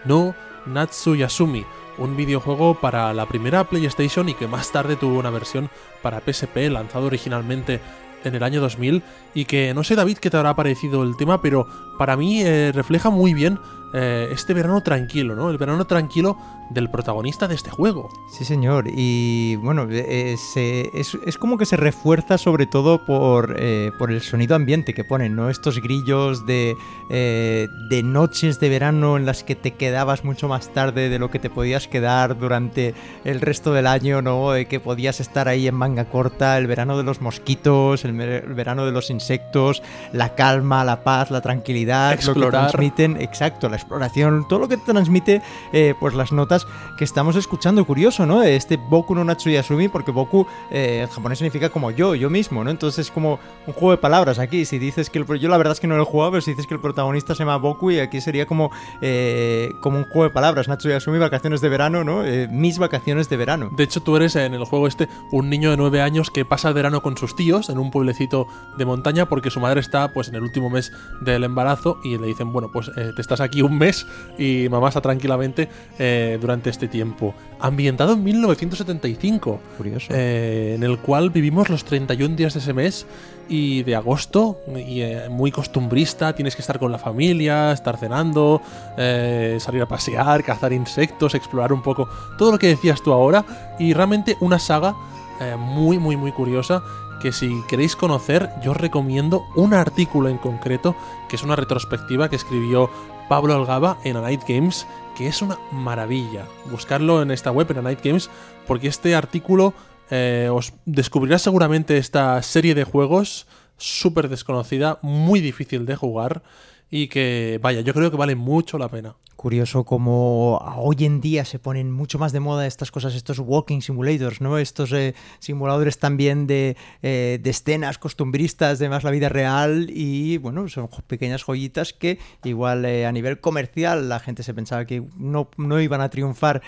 no Natsuyasumi, un videojuego para la primera PlayStation y que más tarde tuvo una versión para PSP lanzado originalmente en el año 2000 y que no sé David qué te habrá parecido el tema, pero para mí eh, refleja muy bien eh, este verano tranquilo, ¿no? El verano tranquilo del protagonista de este juego. Sí, señor. Y bueno, eh, se- es, es como que se refuerza sobre todo por, eh, por el sonido ambiente que ponen, ¿no? Estos grillos de, eh, de noches de verano en las que te quedabas mucho más tarde de lo que te podías quedar durante el resto del año, ¿no? De que podías estar ahí en manga corta, el verano de los mosquitos, el, verano de los insectos, la calma, la paz, la tranquilidad, lo que transmiten, exacto, la exploración, todo lo que te transmite eh, pues las notas que estamos escuchando. Curioso, ¿no? Este Boku no Natsuyasumi, porque Boku eh, en japonés significa como yo, yo mismo, ¿no? Entonces es como un juego de palabras aquí. Si dices que el, yo la verdad es que no lo he jugado, pero si dices que el protagonista se llama Boku y aquí sería como, eh, como un juego de palabras. Natsuyasumi, vacaciones de verano, ¿no? Mis vacaciones de verano. De hecho, tú eres en el juego este un niño de 9 años que pasa el verano con sus tíos en un pueblecito de montaña porque su madre está pues en el último mes del embarazo y le dicen, bueno, pues te estás aquí un mes y mamá está tranquilamente eh, durante este tiempo. Ambientado en 1975, Curioso. eh, en el cual vivimos los 31 días de ese mes y de agosto, y eh, muy costumbrista, tienes que estar con la familia, estar cenando, eh, salir a pasear, cazar insectos, explorar un poco todo lo que decías tú ahora, y realmente una saga eh, muy, muy, muy curiosa que si queréis conocer, yo os recomiendo un artículo en concreto, que es una retrospectiva que escribió Pablo Algaba en A Night Games, que es una maravilla. Buscarlo en esta web, en A Night Games, porque este artículo eh, os descubrirá seguramente esta serie de juegos súper desconocida, muy difícil de jugar y que, vaya, yo creo que vale mucho la pena. Curioso como hoy en día se ponen mucho más de moda estas cosas, estos walking simulators, ¿no? Estos eh, simuladores también de, eh, de escenas costumbristas de más la vida real y, bueno, son pequeñas joyitas que igual eh, a nivel comercial la gente se pensaba que no, no iban a triunfar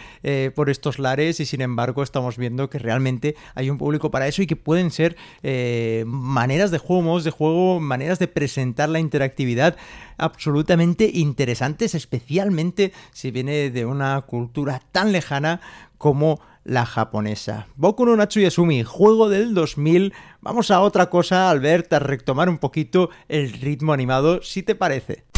por estos lares y sin embargo estamos viendo que realmente hay un público para eso y que pueden ser maneras de juego, modos de juego, maneras de presentar la interactividad absolutamente interesantes, especialmente si viene de una cultura tan lejana como la japonesa. Boku no Natsuyasumi, juego del 2000. Vamos a otra cosa, Albert, a retomar un poquito el ritmo animado, si te parece.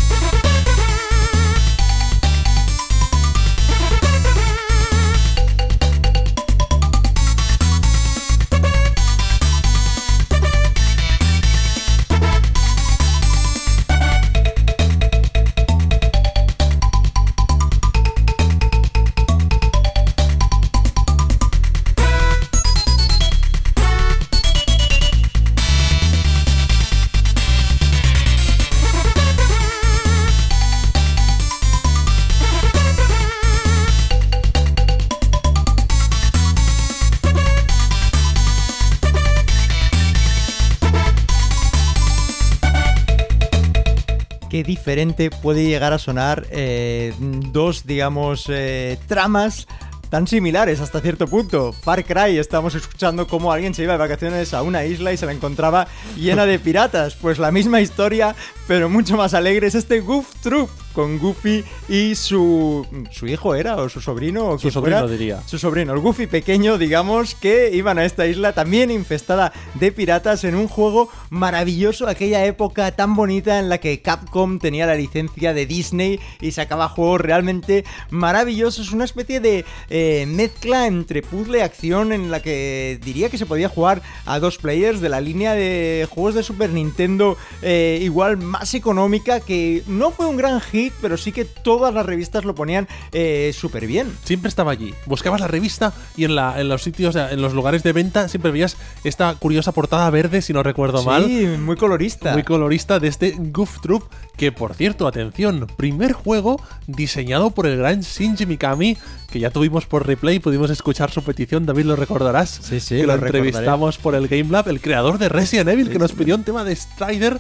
Diferente puede llegar a sonar eh, dos, digamos, eh, tramas tan similares hasta cierto punto. Far Cry, estamos escuchando cómo alguien se iba de vacaciones a una isla y se la encontraba llena de piratas. Pues la misma historia, pero mucho más alegre, es este Goof Troop con Goofy y su su hijo era o su sobrino o Su sobrino, fuera. diría. Su sobrino, el Goofy pequeño, digamos, que iban a esta isla también infestada de piratas en un juego maravilloso, aquella época tan bonita en la que Capcom tenía la licencia de Disney y sacaba juegos realmente maravillosos, una especie de eh, mezcla entre puzzle y acción en la que diría que se podía jugar a dos players de la línea de juegos de Super Nintendo eh, igual más económica que no fue un gran hit, pero sí que todas las revistas lo ponían eh, súper bien. Siempre estaba allí. Buscabas la revista y en, la, en los sitios, en los lugares de venta, siempre veías esta curiosa portada verde, si no recuerdo mal. Sí, muy colorista. Muy colorista de este Goof Troop, que por cierto, atención, primer juego diseñado por el gran Shinji Mikami, que ya tuvimos por replay, pudimos escuchar su petición, David lo recordarás. Sí, sí, que lo lo entrevistamos por el Game Lab, el creador de Resident Evil, que nos pidió un tema de Strider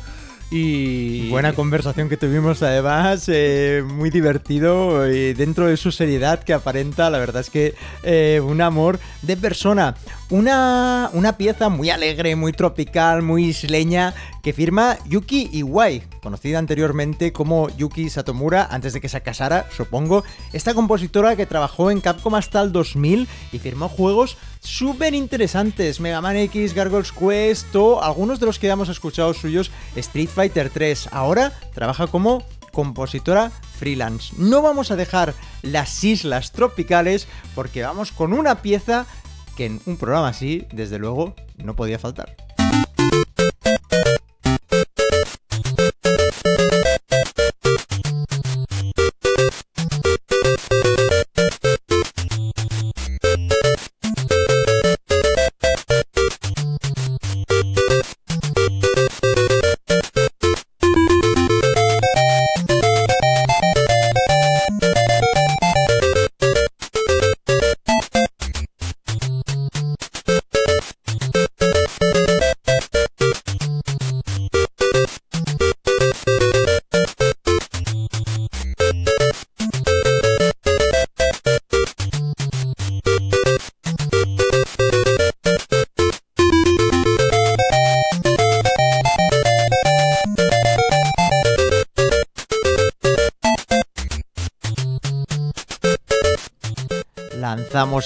y... Buena conversación que tuvimos además, eh, muy divertido y dentro de su seriedad que aparenta, la verdad es que eh, un amor de persona. Una, una pieza muy alegre, muy tropical, muy isleña que firma Yuki Iwai, conocida anteriormente como Yuki Satomura antes de que se casara, supongo. Esta compositora que trabajó en Capcom hasta el 2000 y firmó juegos súper interesantes, Mega Man X, Gargoyles Quest o algunos de los que ya hemos escuchado suyos, Street Fighter 3. Ahora trabaja como compositora freelance. No vamos a dejar las islas tropicales porque vamos con una pieza que en un programa así, desde luego, no podía faltar.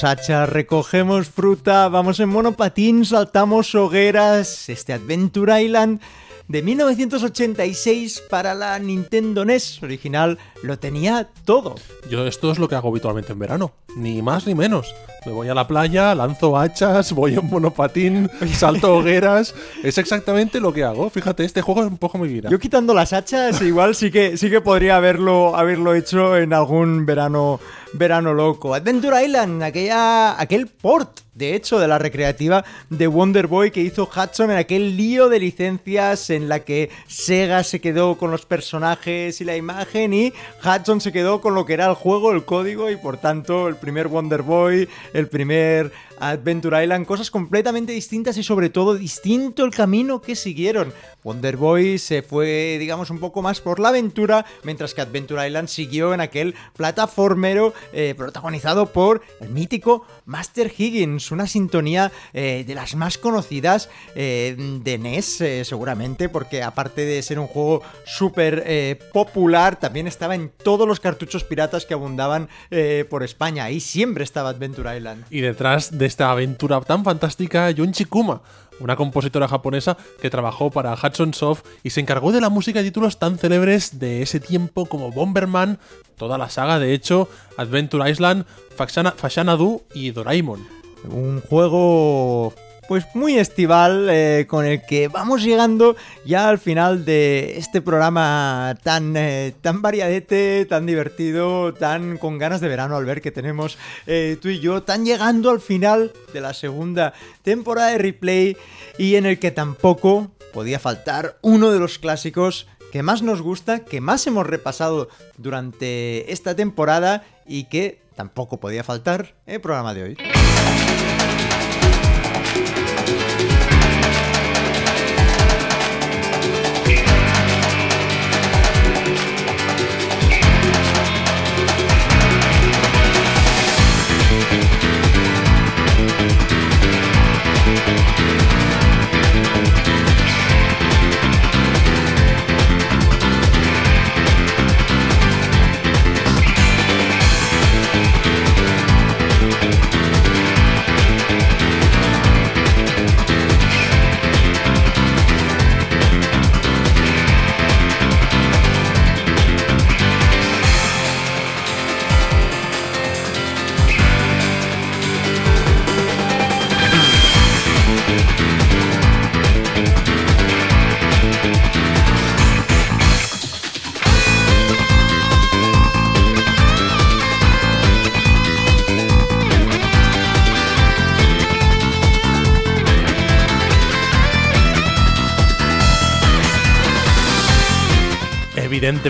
Hacha, recogemos fruta, vamos en monopatín, saltamos hogueras. Este Adventure Island de 1986 para la Nintendo NES original lo tenía todo. Yo esto es lo que hago habitualmente en verano, ni más ni menos. Me voy a la playa, lanzo hachas, [laughs] voy en monopatín, salto hogueras. Es exactamente lo que hago. Fíjate, este juego es un poco mi vida. Yo quitando las hachas, igual sí que sí que podría haberlo, haberlo hecho en algún verano, verano loco. Adventure Island, aquella, aquel port, de hecho, de la recreativa de Wonder Boy que hizo Hudson en aquel lío de licencias en la que Sega se quedó con los personajes y la imagen y Hudson se quedó con lo que era el juego, el código y por tanto el primer Wonder Boy, el primer Adventure Island, cosas completamente distintas y sobre todo distinto el camino que siguieron. Wonder Boy se fue, digamos, un poco más por la aventura, mientras que Adventure Island siguió en aquel plataformero eh, protagonizado por el mítico Master Higgins, una sintonía eh, de las más conocidas eh, de NES, seguramente, porque aparte de ser un juego súper popular, también estaba en todos los cartuchos piratas que abundaban por España. Ahí siempre estaba Adventure Island. Y detrás de esta aventura tan fantástica, Junchi Kuma, una compositora japonesa que trabajó para Hudson Soft y se encargó de la música de títulos tan célebres de ese tiempo como Bomberman, toda la saga, de hecho, Adventure Island, Fashana- Fashanadu y Doraemon. Un juego pues muy estival eh, con el que vamos llegando ya al final de este programa tan, eh, tan variadete, tan divertido, tan con ganas de verano al ver que tenemos eh, tú y yo, tan llegando al final de la segunda temporada de replay y en el que tampoco podía faltar uno de los clásicos que más nos gusta, que más hemos repasado durante esta temporada y que tampoco podía faltar el programa de hoy.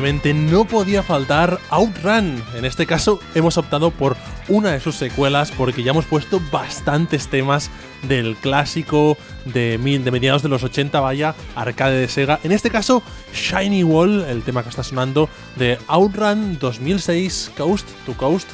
No podía faltar Outrun. En este caso hemos optado por una de sus secuelas porque ya hemos puesto bastantes temas del clásico de, mil- de mediados de los 80, vaya, arcade de Sega. En este caso, Shiny Wall, el tema que está sonando de Outrun 2006 Coast to Coast,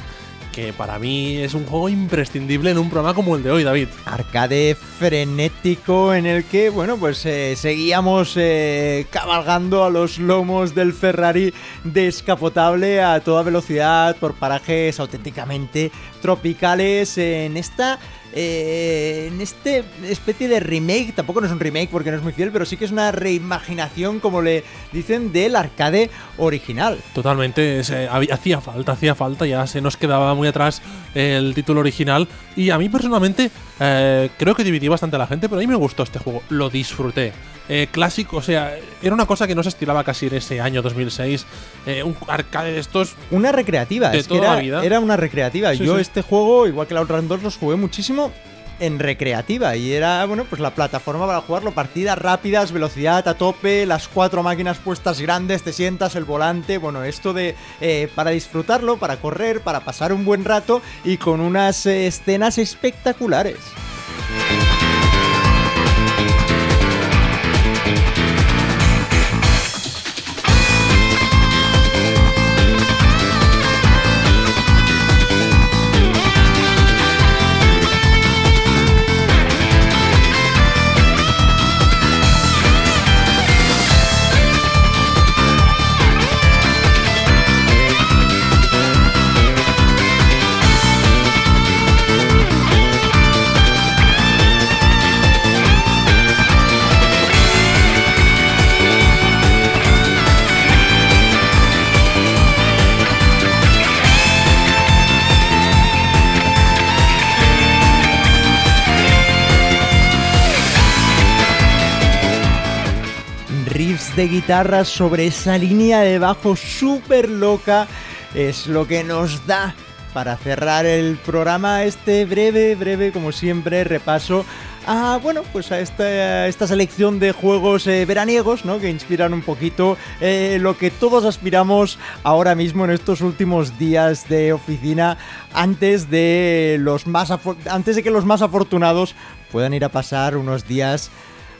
que para mí es un juego imprescindible en un programa como el de hoy, David. arcade frenético en el que, bueno, pues eh, seguíamos eh, cabalgando a los lomos del Ferrari descapotable a toda velocidad por parajes auténticamente tropicales en esta... eh, en este especie de remake, tampoco no es un remake porque no es muy fiel, pero sí que es una reimaginación, como le dicen, del arcade original. Totalmente, había- hacía falta, hacía falta, ya se nos quedaba muy atrás el título original. Y a mí personalmente eh, creo que dividí bastante a la gente, pero a mí me gustó este juego, lo disfruté. Eh, clásico, o sea, era una cosa que no se estilaba casi en ese año 2006. eh, un arcade de estos Una recreativa, De es que toda era, la vida. era una recreativa. Sí, Yo sí. este juego, igual que la Outrun 2, los jugué muchísimo en recreativa y era, bueno, pues la plataforma para jugarlo, partidas rápidas, velocidad a tope, las cuatro máquinas puestas grandes, te sientas, el volante, bueno, esto de eh, para disfrutarlo, para correr, para pasar un buen rato y con unas eh, escenas espectaculares. Guitarra sobre esa línea de bajo súper loca es lo que nos da para cerrar el programa este breve, breve, como siempre, repaso a, bueno, pues a esta, esta selección de juegos eh, veraniegos, ¿no? Que inspiran un poquito eh, lo que todos aspiramos ahora mismo en estos últimos días de oficina antes de los más antes de que los más afortunados puedan ir a pasar unos días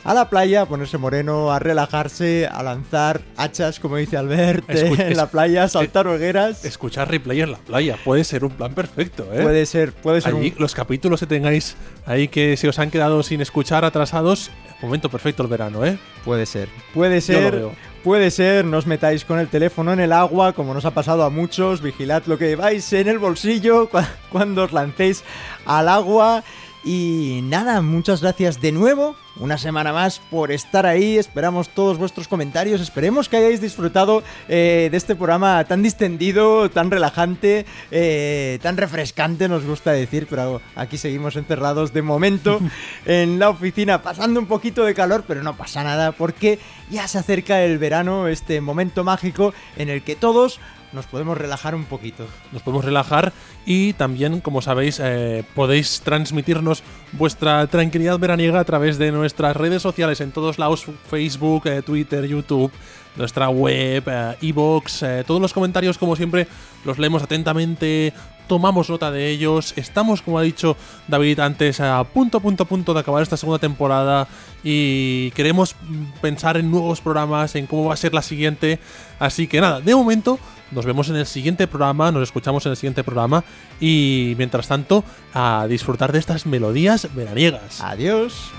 a la playa, a ponerse moreno, a relajarse, a lanzar hachas, como dice Albert, en la playa, a saltar hogueras. Escuchar replay en la playa puede ser un plan perfecto, ¿eh? Puede ser, puede ser Allí, un, los capítulos que tengáis ahí que se os han quedado sin escuchar atrasados, momento perfecto el verano, ¿eh? Puede ser. Puede Yo lo ser. veo. Puede ser, no os metáis con el teléfono en el agua, como nos ha pasado a muchos. Vigilad lo que lleváis en el bolsillo cua- [laughs] cuando os lancéis al agua. Y nada, muchas gracias de nuevo, una semana más por estar ahí. Esperamos todos vuestros comentarios. Esperemos que hayáis disfrutado eh, de este programa tan distendido, tan relajante, eh, tan refrescante, nos gusta decir, pero aquí seguimos encerrados de momento [laughs] en la oficina, pasando un poquito de calor, pero no pasa nada porque ya se acerca el verano, este momento mágico en el que todos nos podemos relajar un poquito. Nos podemos relajar y también, como sabéis, eh, podéis transmitirnos vuestra tranquilidad veraniega a través de nuestras redes sociales en todos lados, Facebook, eh, Twitter, YouTube, nuestra web, eh, iVoox, eh, todos los comentarios, como siempre, los leemos atentamente, tomamos nota de ellos, estamos, como ha dicho David antes, a punto, punto, punto de acabar esta segunda temporada y queremos pensar en nuevos programas, en cómo va a ser la siguiente, así que nada, de momento nos vemos en el siguiente programa, nos escuchamos en el siguiente programa y mientras tanto a disfrutar de estas melodías veraniegas. Adiós.